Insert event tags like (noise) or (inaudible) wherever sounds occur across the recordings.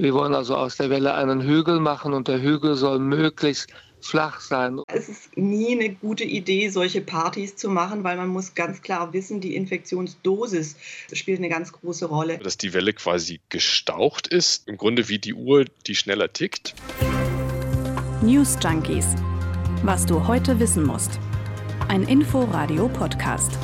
Wir wollen also aus der Welle einen Hügel machen und der Hügel soll möglichst flach sein. Es ist nie eine gute Idee, solche Partys zu machen, weil man muss ganz klar wissen, die Infektionsdosis spielt eine ganz große Rolle. Dass die Welle quasi gestaucht ist, im Grunde wie die Uhr, die schneller tickt. News Junkies. Was du heute wissen musst. Ein Info-Radio-Podcast.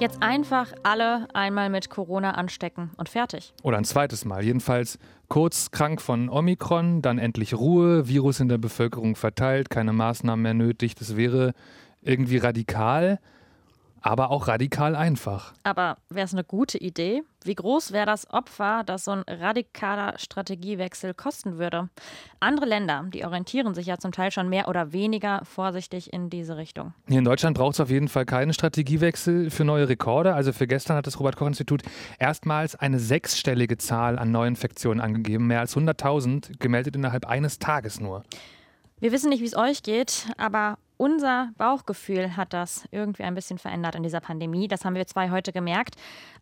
Jetzt einfach alle einmal mit Corona anstecken und fertig. Oder ein zweites Mal. Jedenfalls kurz krank von Omikron, dann endlich Ruhe, Virus in der Bevölkerung verteilt, keine Maßnahmen mehr nötig. Das wäre irgendwie radikal aber auch radikal einfach. Aber wäre es eine gute Idee? Wie groß wäre das Opfer, das so ein radikaler Strategiewechsel kosten würde? Andere Länder, die orientieren sich ja zum Teil schon mehr oder weniger vorsichtig in diese Richtung. Hier in Deutschland braucht es auf jeden Fall keinen Strategiewechsel für neue Rekorde. Also für gestern hat das Robert-Koch-Institut erstmals eine sechsstellige Zahl an Neuinfektionen angegeben. Mehr als 100.000 gemeldet innerhalb eines Tages nur. Wir wissen nicht, wie es euch geht, aber unser Bauchgefühl hat das irgendwie ein bisschen verändert in dieser Pandemie. Das haben wir zwei heute gemerkt.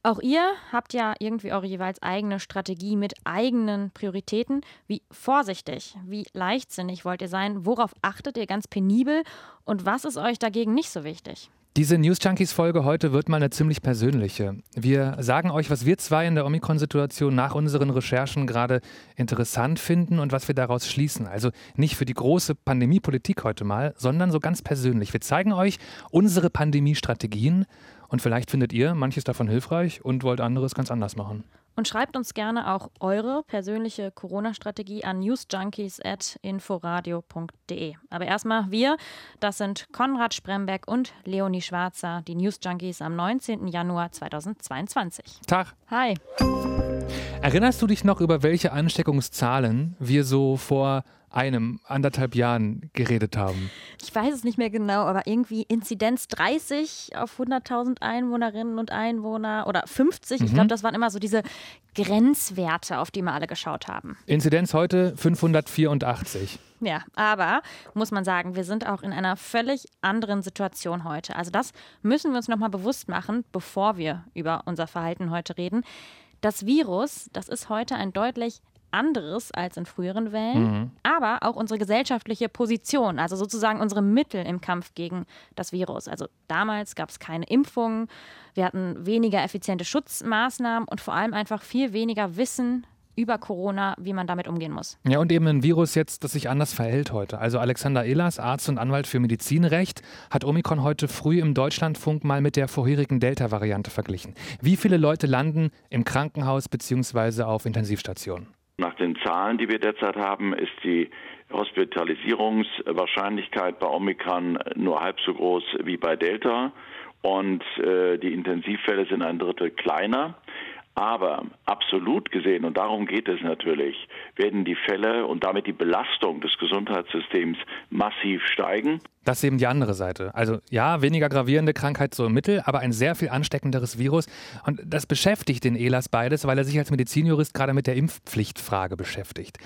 Auch ihr habt ja irgendwie eure jeweils eigene Strategie mit eigenen Prioritäten. Wie vorsichtig, wie leichtsinnig wollt ihr sein? Worauf achtet ihr ganz penibel? Und was ist euch dagegen nicht so wichtig? Diese News Junkies Folge heute wird mal eine ziemlich persönliche. Wir sagen euch, was wir zwei in der Omikron-Situation nach unseren Recherchen gerade interessant finden und was wir daraus schließen. Also nicht für die große Pandemiepolitik heute mal, sondern so ganz persönlich. Wir zeigen euch unsere Pandemie-Strategien und vielleicht findet ihr manches davon hilfreich und wollt anderes ganz anders machen. Und schreibt uns gerne auch eure persönliche Corona-Strategie an newsjunkies.inforadio.de. Aber erstmal wir, das sind Konrad Sprembeck und Leonie Schwarzer, die News Junkies am 19. Januar 2022. Tag. Hi. Erinnerst du dich noch, über welche Ansteckungszahlen wir so vor einem, anderthalb Jahren geredet haben. Ich weiß es nicht mehr genau, aber irgendwie Inzidenz 30 auf 100.000 Einwohnerinnen und Einwohner oder 50. Mhm. Ich glaube, das waren immer so diese Grenzwerte, auf die wir alle geschaut haben. Inzidenz heute 584. Ja, aber muss man sagen, wir sind auch in einer völlig anderen Situation heute. Also das müssen wir uns nochmal bewusst machen, bevor wir über unser Verhalten heute reden. Das Virus, das ist heute ein deutlich anderes als in früheren Wellen, mhm. aber auch unsere gesellschaftliche Position, also sozusagen unsere Mittel im Kampf gegen das Virus. Also damals gab es keine Impfungen, wir hatten weniger effiziente Schutzmaßnahmen und vor allem einfach viel weniger Wissen über Corona, wie man damit umgehen muss. Ja, und eben ein Virus jetzt, das sich anders verhält heute. Also Alexander Ehlers, Arzt und Anwalt für Medizinrecht, hat Omikron heute früh im Deutschlandfunk mal mit der vorherigen Delta-Variante verglichen. Wie viele Leute landen im Krankenhaus bzw. auf Intensivstationen? Nach den Zahlen, die wir derzeit haben, ist die Hospitalisierungswahrscheinlichkeit bei Omikron nur halb so groß wie bei Delta und äh, die Intensivfälle sind ein Drittel kleiner. Aber absolut gesehen, und darum geht es natürlich, werden die Fälle und damit die Belastung des Gesundheitssystems massiv steigen. Das ist eben die andere Seite. Also ja, weniger gravierende Krankheit so im Mittel, aber ein sehr viel ansteckenderes Virus. Und das beschäftigt den Elas beides, weil er sich als Medizinjurist gerade mit der Impfpflichtfrage beschäftigt.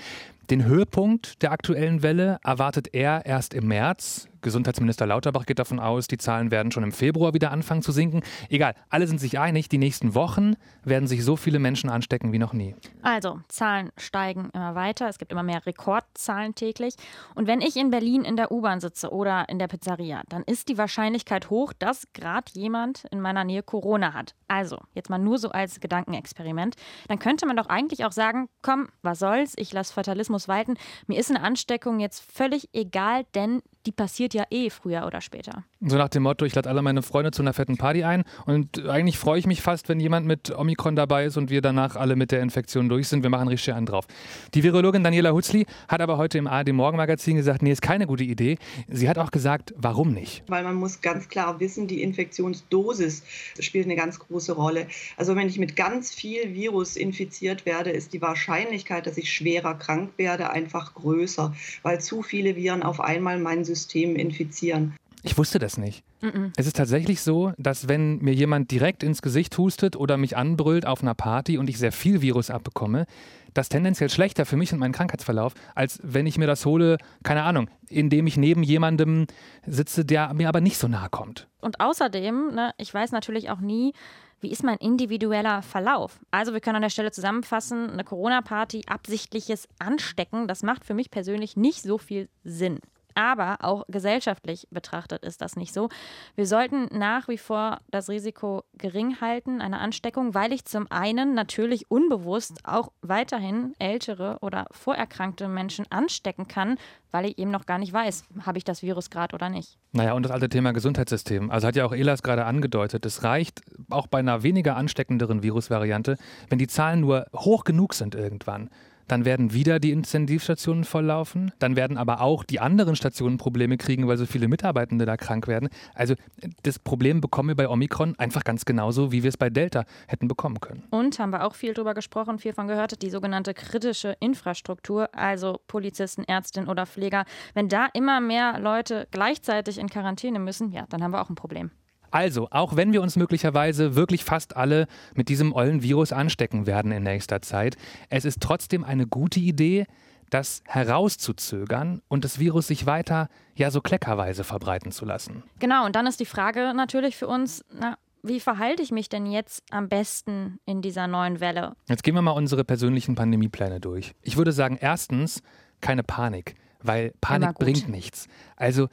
Den Höhepunkt der aktuellen Welle erwartet er erst im März. Gesundheitsminister Lauterbach geht davon aus, die Zahlen werden schon im Februar wieder anfangen zu sinken. Egal, alle sind sich einig, die nächsten Wochen werden sich so viele Menschen anstecken wie noch nie. Also, Zahlen steigen immer weiter. Es gibt immer mehr Rekordzahlen täglich. Und wenn ich in Berlin in der U-Bahn sitze oder in der Pizzeria, dann ist die Wahrscheinlichkeit hoch, dass gerade jemand in meiner Nähe Corona hat. Also, jetzt mal nur so als Gedankenexperiment. Dann könnte man doch eigentlich auch sagen, komm, was soll's, ich lasse Fatalismus walten. Mir ist eine Ansteckung jetzt völlig egal, denn die passiert ja eh früher oder später. So nach dem Motto, ich lade alle meine Freunde zu einer fetten Party ein und eigentlich freue ich mich fast, wenn jemand mit Omikron dabei ist und wir danach alle mit der Infektion durch sind. Wir machen richtig einen drauf. Die Virologin Daniela Hutzli hat aber heute im ARD Morgenmagazin gesagt, nee, ist keine gute Idee. Sie hat auch gesagt, warum nicht? Weil man muss ganz klar wissen, die Infektionsdosis spielt eine ganz große Rolle. Also wenn ich mit ganz viel Virus infiziert werde, ist die Wahrscheinlichkeit, dass ich schwerer krank werde, einfach größer, weil zu viele Viren auf einmal mein System System infizieren. Ich wusste das nicht. Mm -mm. Es ist tatsächlich so, dass wenn mir jemand direkt ins Gesicht hustet oder mich anbrüllt auf einer Party und ich sehr viel Virus abbekomme, das tendenziell schlechter für mich und meinen Krankheitsverlauf, als wenn ich mir das hole, keine Ahnung, indem ich neben jemandem sitze, der mir aber nicht so nahe kommt. Und außerdem, ne, ich weiß natürlich auch nie, wie ist mein individueller Verlauf? Also wir können an der Stelle zusammenfassen, eine Corona-Party, absichtliches Anstecken, das macht für mich persönlich nicht so viel Sinn. Aber auch gesellschaftlich betrachtet ist das nicht so. Wir sollten nach wie vor das Risiko gering halten, eine Ansteckung, weil ich zum einen natürlich unbewusst auch weiterhin ältere oder vorerkrankte Menschen anstecken kann, weil ich eben noch gar nicht weiß, habe ich das Virus gerade oder nicht. Naja, und das alte Thema Gesundheitssystem. Also hat ja auch Elas gerade angedeutet, es reicht auch bei einer weniger ansteckenderen Virusvariante, wenn die Zahlen nur hoch genug sind irgendwann dann werden wieder die Intensivstationen volllaufen, dann werden aber auch die anderen Stationen Probleme kriegen, weil so viele Mitarbeitende da krank werden. Also das Problem bekommen wir bei Omikron einfach ganz genauso, wie wir es bei Delta hätten bekommen können. Und haben wir auch viel drüber gesprochen, viel von gehört, die sogenannte kritische Infrastruktur, also Polizisten, Ärztinnen oder Pfleger. Wenn da immer mehr Leute gleichzeitig in Quarantäne müssen, ja, dann haben wir auch ein Problem. Also, auch wenn wir uns möglicherweise wirklich fast alle mit diesem ollen Virus anstecken werden in nächster Zeit, es ist trotzdem eine gute Idee, das herauszuzögern und das Virus sich weiter ja so kleckerweise verbreiten zu lassen. Genau, und dann ist die Frage natürlich für uns, na, wie verhalte ich mich denn jetzt am besten in dieser neuen Welle? Jetzt gehen wir mal unsere persönlichen Pandemiepläne durch. Ich würde sagen, erstens, keine Panik weil Panik bringt nichts. Also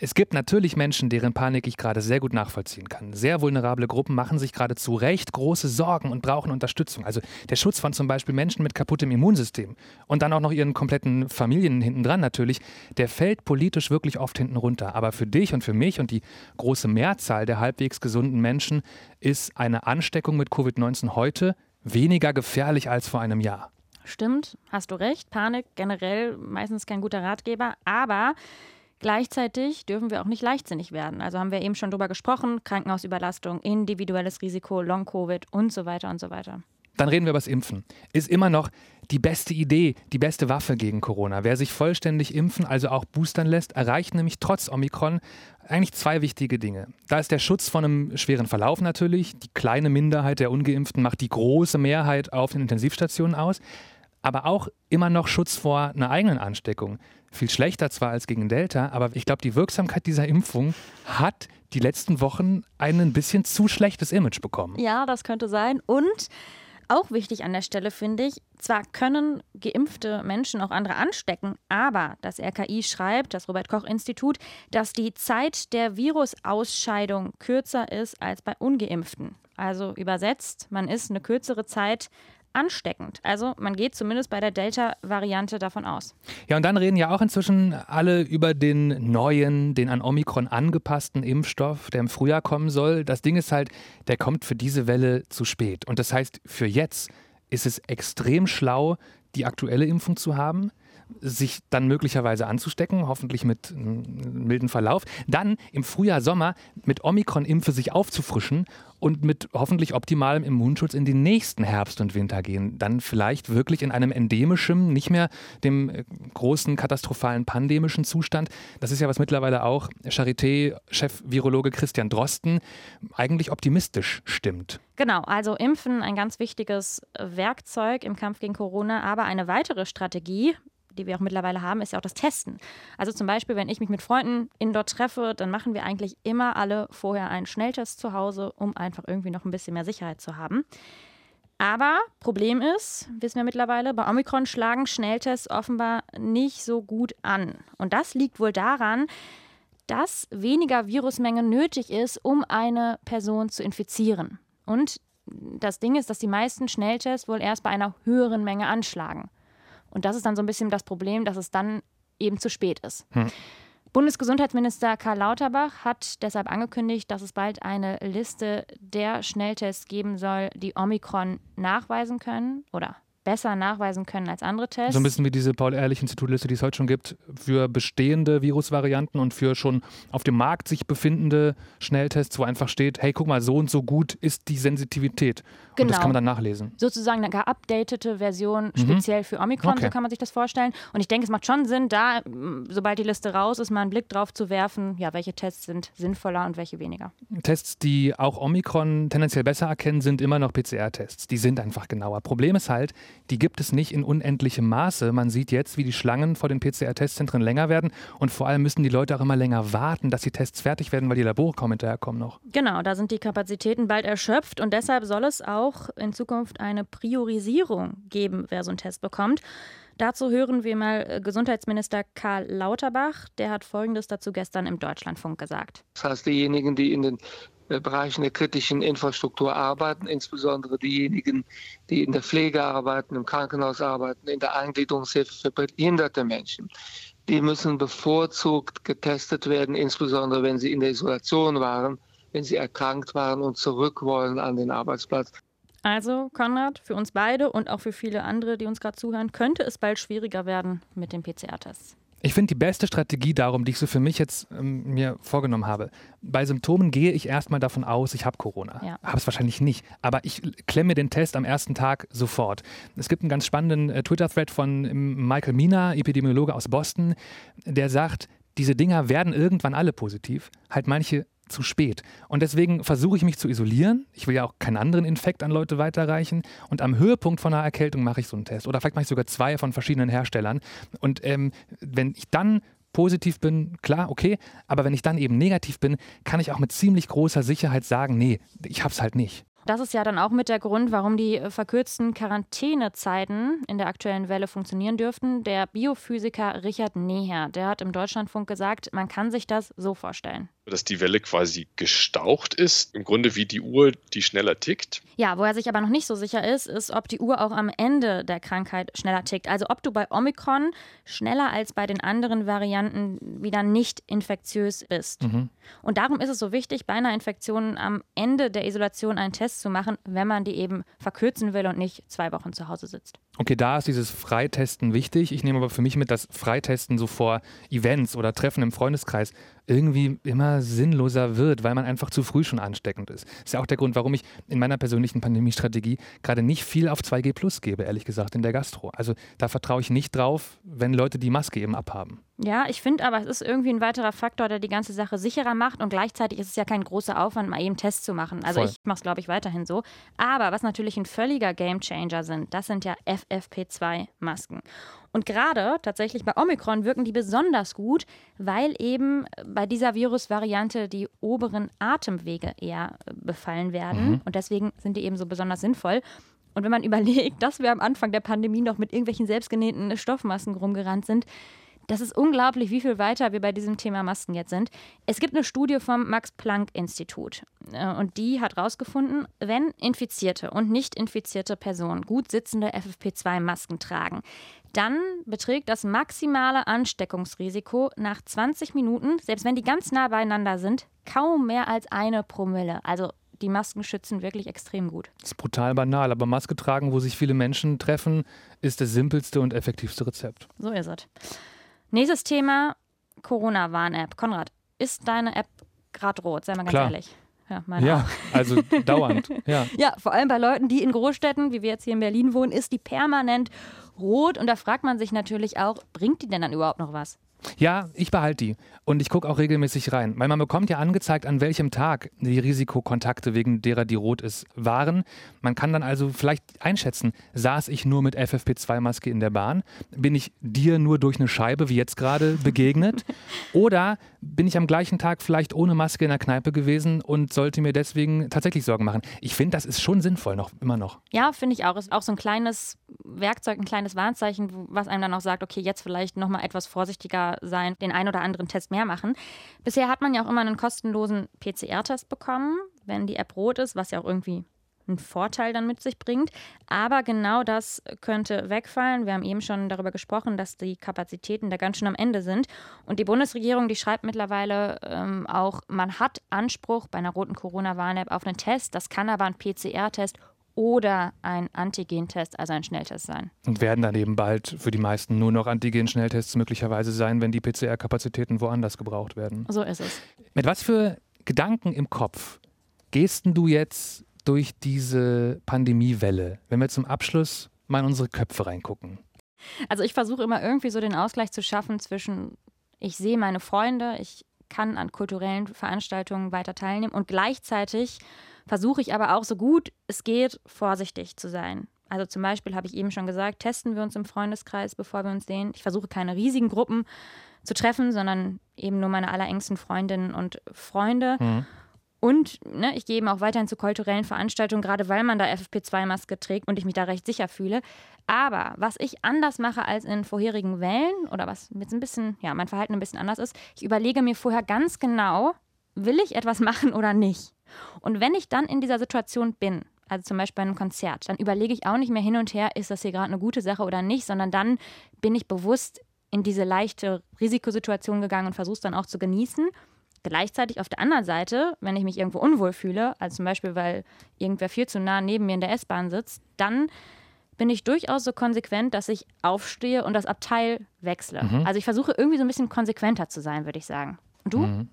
es gibt natürlich Menschen, deren Panik ich gerade sehr gut nachvollziehen kann. Sehr vulnerable Gruppen machen sich gerade zu Recht große Sorgen und brauchen Unterstützung. Also der Schutz von zum Beispiel Menschen mit kaputtem Immunsystem und dann auch noch ihren kompletten Familien hinten dran natürlich, der fällt politisch wirklich oft hinten runter. Aber für dich und für mich und die große Mehrzahl der halbwegs gesunden Menschen ist eine Ansteckung mit Covid-19 heute weniger gefährlich als vor einem Jahr. Stimmt, hast du recht. Panik generell meistens kein guter Ratgeber, aber Gleichzeitig dürfen wir auch nicht leichtsinnig werden. Also haben wir eben schon drüber gesprochen: Krankenhausüberlastung, individuelles Risiko, Long-Covid und so weiter und so weiter. Dann reden wir über das Impfen. Ist immer noch die beste Idee, die beste Waffe gegen Corona. Wer sich vollständig impfen, also auch boostern lässt, erreicht nämlich trotz Omikron eigentlich zwei wichtige Dinge. Da ist der Schutz vor einem schweren Verlauf natürlich. Die kleine Minderheit der Ungeimpften macht die große Mehrheit auf den Intensivstationen aus aber auch immer noch Schutz vor einer eigenen Ansteckung. Viel schlechter zwar als gegen Delta, aber ich glaube, die Wirksamkeit dieser Impfung hat die letzten Wochen ein bisschen zu schlechtes Image bekommen. Ja, das könnte sein. Und auch wichtig an der Stelle finde ich, zwar können geimpfte Menschen auch andere anstecken, aber das RKI schreibt, das Robert Koch Institut, dass die Zeit der Virusausscheidung kürzer ist als bei ungeimpften. Also übersetzt, man ist eine kürzere Zeit ansteckend. Also man geht zumindest bei der Delta-Variante davon aus. Ja, und dann reden ja auch inzwischen alle über den neuen, den an Omikron angepassten Impfstoff, der im Frühjahr kommen soll. Das Ding ist halt, der kommt für diese Welle zu spät. Und das heißt, für jetzt ist es extrem schlau, die aktuelle Impfung zu haben sich dann möglicherweise anzustecken, hoffentlich mit milden Verlauf, dann im Frühjahr, Sommer mit Omikron-Impfe sich aufzufrischen und mit hoffentlich optimalem Immunschutz in den nächsten Herbst und Winter gehen. Dann vielleicht wirklich in einem endemischen, nicht mehr dem äh, großen katastrophalen pandemischen Zustand. Das ist ja was mittlerweile auch Charité-Chef-Virologe Christian Drosten eigentlich optimistisch stimmt. Genau, also Impfen ein ganz wichtiges Werkzeug im Kampf gegen Corona, aber eine weitere Strategie, die wir auch mittlerweile haben, ist ja auch das Testen. Also zum Beispiel, wenn ich mich mit Freunden indoor treffe, dann machen wir eigentlich immer alle vorher einen Schnelltest zu Hause, um einfach irgendwie noch ein bisschen mehr Sicherheit zu haben. Aber Problem ist, wissen wir mittlerweile, bei Omikron schlagen Schnelltests offenbar nicht so gut an. Und das liegt wohl daran, dass weniger Virusmenge nötig ist, um eine Person zu infizieren. Und das Ding ist, dass die meisten Schnelltests wohl erst bei einer höheren Menge anschlagen. Und das ist dann so ein bisschen das Problem, dass es dann eben zu spät ist. Hm. Bundesgesundheitsminister Karl Lauterbach hat deshalb angekündigt, dass es bald eine Liste der Schnelltests geben soll, die Omikron nachweisen können oder besser nachweisen können als andere Tests. So ein bisschen wie diese Paul-Ehrlich-Institut-Liste, die es heute schon gibt, für bestehende Virusvarianten und für schon auf dem Markt sich befindende Schnelltests, wo einfach steht, hey, guck mal, so und so gut ist die Sensitivität. Genau. Und das kann man dann nachlesen. Sozusagen eine geupdatete Version mhm. speziell für Omikron, okay. so kann man sich das vorstellen. Und ich denke, es macht schon Sinn, da, sobald die Liste raus ist, mal einen Blick drauf zu werfen, ja, welche Tests sind sinnvoller und welche weniger. Tests, die auch Omikron tendenziell besser erkennen, sind immer noch PCR-Tests. Die sind einfach genauer. Problem ist halt, die gibt es nicht in unendlichem Maße. Man sieht jetzt, wie die Schlangen vor den PCR-Testzentren länger werden und vor allem müssen die Leute auch immer länger warten, dass die Tests fertig werden, weil die Labore kaum hinterherkommen noch. Genau, da sind die Kapazitäten bald erschöpft und deshalb soll es auch in Zukunft eine Priorisierung geben, wer so einen Test bekommt. Dazu hören wir mal äh, Gesundheitsminister Karl Lauterbach. Der hat Folgendes dazu gestern im Deutschlandfunk gesagt. Das heißt, diejenigen, die in den Bereichen der kritischen Infrastruktur arbeiten, insbesondere diejenigen, die in der Pflege arbeiten, im Krankenhaus arbeiten, in der Eingliederungshilfe für behinderte Menschen. Die müssen bevorzugt getestet werden, insbesondere wenn sie in der Isolation waren, wenn sie erkrankt waren und zurück wollen an den Arbeitsplatz. Also, Konrad, für uns beide und auch für viele andere, die uns gerade zuhören, könnte es bald schwieriger werden mit den PCR-Tests. Ich finde die beste Strategie darum, die ich so für mich jetzt ähm, mir vorgenommen habe. Bei Symptomen gehe ich erstmal davon aus, ich habe Corona. Ja. Habe es wahrscheinlich nicht. Aber ich klemme den Test am ersten Tag sofort. Es gibt einen ganz spannenden äh, Twitter-Thread von ähm, Michael Mina, Epidemiologe aus Boston, der sagt, diese Dinger werden irgendwann alle positiv. Halt manche zu spät. Und deswegen versuche ich mich zu isolieren. Ich will ja auch keinen anderen Infekt an Leute weiterreichen. Und am Höhepunkt von einer Erkältung mache ich so einen Test. Oder vielleicht mache ich sogar zwei von verschiedenen Herstellern. Und ähm, wenn ich dann positiv bin, klar, okay. Aber wenn ich dann eben negativ bin, kann ich auch mit ziemlich großer Sicherheit sagen, nee, ich habe es halt nicht. Das ist ja dann auch mit der Grund, warum die äh, verkürzten Quarantänezeiten in der aktuellen Welle funktionieren dürften. Der Biophysiker Richard Neher, der hat im Deutschlandfunk gesagt, man kann sich das so vorstellen dass die Welle quasi gestaucht ist, im Grunde wie die Uhr, die schneller tickt. Ja, wo er sich aber noch nicht so sicher ist, ist, ob die Uhr auch am Ende der Krankheit schneller tickt. Also ob du bei Omikron schneller als bei den anderen Varianten wieder nicht infektiös bist. Mhm. Und darum ist es so wichtig, bei einer Infektion am Ende der Isolation einen Test zu machen, wenn man die eben verkürzen will und nicht zwei Wochen zu Hause sitzt. Okay, da ist dieses Freitesten wichtig. Ich nehme aber für mich mit, dass Freitesten so vor Events oder Treffen im Freundeskreis irgendwie immer sinnloser wird, weil man einfach zu früh schon ansteckend ist. Das ist ja auch der Grund, warum ich in meiner persönlichen Pandemiestrategie gerade nicht viel auf 2G Plus gebe, ehrlich gesagt, in der Gastro. Also da vertraue ich nicht drauf, wenn Leute die Maske eben abhaben. Ja, ich finde aber, es ist irgendwie ein weiterer Faktor, der die ganze Sache sicherer macht und gleichzeitig ist es ja kein großer Aufwand, mal eben Tests zu machen. Also Voll. ich mache es, glaube ich, weiterhin so. Aber was natürlich ein völliger Gamechanger sind, das sind ja FFP2-Masken. Und gerade tatsächlich bei Omikron wirken die besonders gut, weil eben bei dieser Virusvariante die oberen Atemwege eher befallen werden. Mhm. Und deswegen sind die eben so besonders sinnvoll. Und wenn man (laughs) überlegt, dass wir am Anfang der Pandemie noch mit irgendwelchen selbstgenähten Stoffmasken rumgerannt sind, das ist unglaublich, wie viel weiter wir bei diesem Thema Masken jetzt sind. Es gibt eine Studie vom Max-Planck-Institut äh, und die hat herausgefunden, wenn infizierte und nicht infizierte Personen gut sitzende FFP2-Masken tragen, dann beträgt das maximale Ansteckungsrisiko nach 20 Minuten, selbst wenn die ganz nah beieinander sind, kaum mehr als eine Promille. Also die Masken schützen wirklich extrem gut. Das ist brutal banal, aber Maske tragen, wo sich viele Menschen treffen, ist das simpelste und effektivste Rezept. So ist es. Nächstes Thema: Corona-Warn-App. Konrad, ist deine App gerade rot? Sei mal ganz Klar. ehrlich. Ja, ja (laughs) also dauernd. (laughs) Ja. ja, vor allem bei Leuten, die in Großstädten, wie wir jetzt hier in Berlin wohnen, ist die permanent rot. Und da fragt man sich natürlich auch, bringt die denn dann überhaupt noch was? Ja, ich behalte die. Und ich gucke auch regelmäßig rein. Weil man bekommt ja angezeigt, an welchem Tag die Risikokontakte, wegen derer die rot ist, waren. Man kann dann also vielleicht einschätzen, saß ich nur mit FFP2-Maske in der Bahn? Bin ich dir nur durch eine Scheibe, wie jetzt gerade, (laughs) begegnet? Oder bin ich am gleichen Tag vielleicht ohne Maske in der Kneipe gewesen und sollte mir deswegen tatsächlich Sorgen machen? Ich finde, das ist schon sinnvoll, noch immer noch. Ja, finde ich auch. Ist auch so ein kleines Werkzeug, ein kleines Warnzeichen, was einem dann auch sagt, okay, jetzt vielleicht nochmal etwas vorsichtiger sein, den einen oder anderen Test mehr machen. Bisher hat man ja auch immer einen kostenlosen PCR-Test bekommen, wenn die App rot ist, was ja auch irgendwie einen Vorteil dann mit sich bringt. Aber genau das könnte wegfallen. Wir haben eben schon darüber gesprochen, dass die Kapazitäten da ganz schön am Ende sind. Und die Bundesregierung, die schreibt mittlerweile ähm, auch, man hat Anspruch bei einer roten Corona-Warn-App auf einen Test. Das kann aber ein PCR-Test oder ein Antigentest, also ein Schnelltest sein. Und werden dann eben bald für die meisten nur noch Antigen-Schnelltests möglicherweise sein, wenn die PCR-Kapazitäten woanders gebraucht werden. So ist es. Mit was für Gedanken im Kopf gehst du jetzt durch diese Pandemiewelle, wenn wir zum Abschluss mal in unsere Köpfe reingucken? Also ich versuche immer irgendwie so den Ausgleich zu schaffen zwischen, ich sehe meine Freunde, ich kann an kulturellen Veranstaltungen weiter teilnehmen und gleichzeitig versuche ich aber auch so gut es geht, vorsichtig zu sein. Also zum Beispiel habe ich eben schon gesagt, testen wir uns im Freundeskreis, bevor wir uns sehen. Ich versuche keine riesigen Gruppen zu treffen, sondern eben nur meine allerengsten Freundinnen und Freunde. Mhm. Und ne, ich gehe eben auch weiterhin zu kulturellen Veranstaltungen, gerade weil man da FFP2-Maske trägt und ich mich da recht sicher fühle. Aber was ich anders mache als in vorherigen Wellen oder was jetzt ein bisschen, ja, mein Verhalten ein bisschen anders ist, ich überlege mir vorher ganz genau, will ich etwas (laughs) machen oder nicht? Und wenn ich dann in dieser Situation bin, also zum Beispiel bei einem Konzert, dann überlege ich auch nicht mehr hin und her, ist das hier gerade eine gute Sache oder nicht, sondern dann bin ich bewusst in diese leichte Risikosituation gegangen und versuche es dann auch zu genießen. Gleichzeitig auf der anderen Seite, wenn ich mich irgendwo unwohl fühle, also zum Beispiel, weil irgendwer viel zu nah neben mir in der S-Bahn sitzt, dann bin ich durchaus so konsequent, dass ich aufstehe und das Abteil wechsle. Mhm. Also ich versuche irgendwie so ein bisschen konsequenter zu sein, würde ich sagen. Und du? Mhm.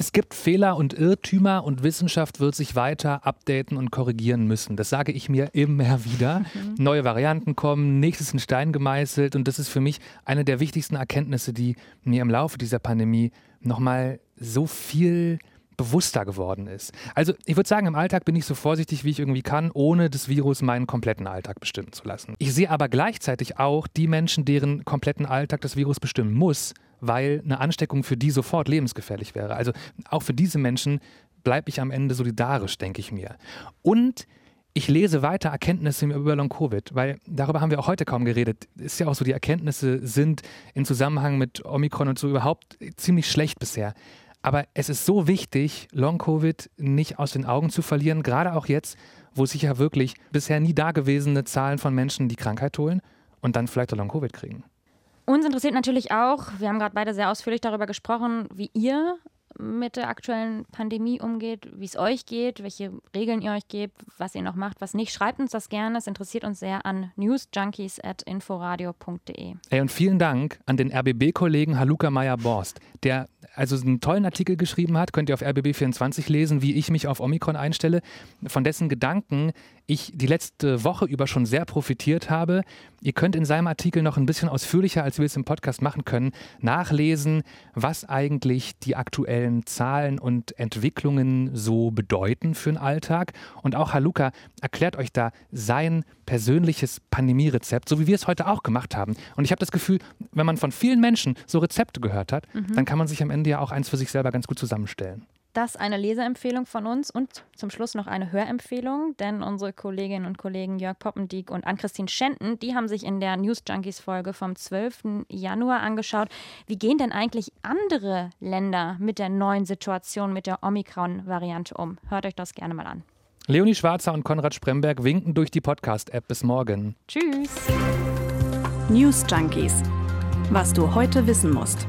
Es gibt Fehler und Irrtümer und Wissenschaft wird sich weiter updaten und korrigieren müssen. Das sage ich mir immer wieder. Mhm. Neue Varianten kommen, nächstes in Stein gemeißelt und das ist für mich eine der wichtigsten Erkenntnisse, die mir im Laufe dieser Pandemie nochmal so viel bewusster geworden ist. Also ich würde sagen, im Alltag bin ich so vorsichtig, wie ich irgendwie kann, ohne das Virus meinen kompletten Alltag bestimmen zu lassen. Ich sehe aber gleichzeitig auch die Menschen, deren kompletten Alltag das Virus bestimmen muss, weil eine Ansteckung für die sofort lebensgefährlich wäre. Also auch für diese Menschen bleibe ich am Ende solidarisch, denke ich mir. Und ich lese weiter Erkenntnisse über Long-Covid, weil darüber haben wir auch heute kaum geredet. Ist ja auch so, die Erkenntnisse sind im Zusammenhang mit Omikron und so überhaupt ziemlich schlecht bisher. Aber es ist so wichtig, Long-Covid nicht aus den Augen zu verlieren, gerade auch jetzt, wo sich ja wirklich bisher nie dagewesene Zahlen von Menschen die Krankheit holen und dann vielleicht auch Long-Covid kriegen. Uns interessiert natürlich auch, wir haben gerade beide sehr ausführlich darüber gesprochen, wie ihr mit der aktuellen Pandemie umgeht, wie es euch geht, welche Regeln ihr euch gebt, was ihr noch macht, was nicht. Schreibt uns das gerne. Es interessiert uns sehr an newsjunkies.inforadio.de. Hey, und vielen Dank an den RBB-Kollegen Haluka Meyer-Borst, der also einen tollen Artikel geschrieben hat, könnt ihr auf RBB24 lesen, wie ich mich auf Omikron einstelle, von dessen Gedanken ich die letzte Woche über schon sehr profitiert habe. Ihr könnt in seinem Artikel noch ein bisschen ausführlicher, als wir es im Podcast machen können, nachlesen, was eigentlich die aktuellen Zahlen und Entwicklungen so bedeuten für den Alltag. Und auch Haluka erklärt euch da sein persönliches Pandemie-Rezept, so wie wir es heute auch gemacht haben. Und ich habe das Gefühl, wenn man von vielen Menschen so Rezepte gehört hat, mhm. dann kann man sich am Ende ja auch eins für sich selber ganz gut zusammenstellen. Das eine Leseempfehlung von uns und zum Schluss noch eine Hörempfehlung, denn unsere Kolleginnen und Kollegen Jörg Poppendieck und Ann-Christine Schenten, die haben sich in der News Junkies Folge vom 12. Januar angeschaut, wie gehen denn eigentlich andere Länder mit der neuen Situation mit der Omikron-Variante um. Hört euch das gerne mal an. Leonie Schwarzer und Konrad Spremberg winken durch die Podcast-App. Bis morgen. Tschüss. News Junkies. Was du heute wissen musst.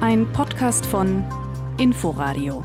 Ein Podcast von Inforadio.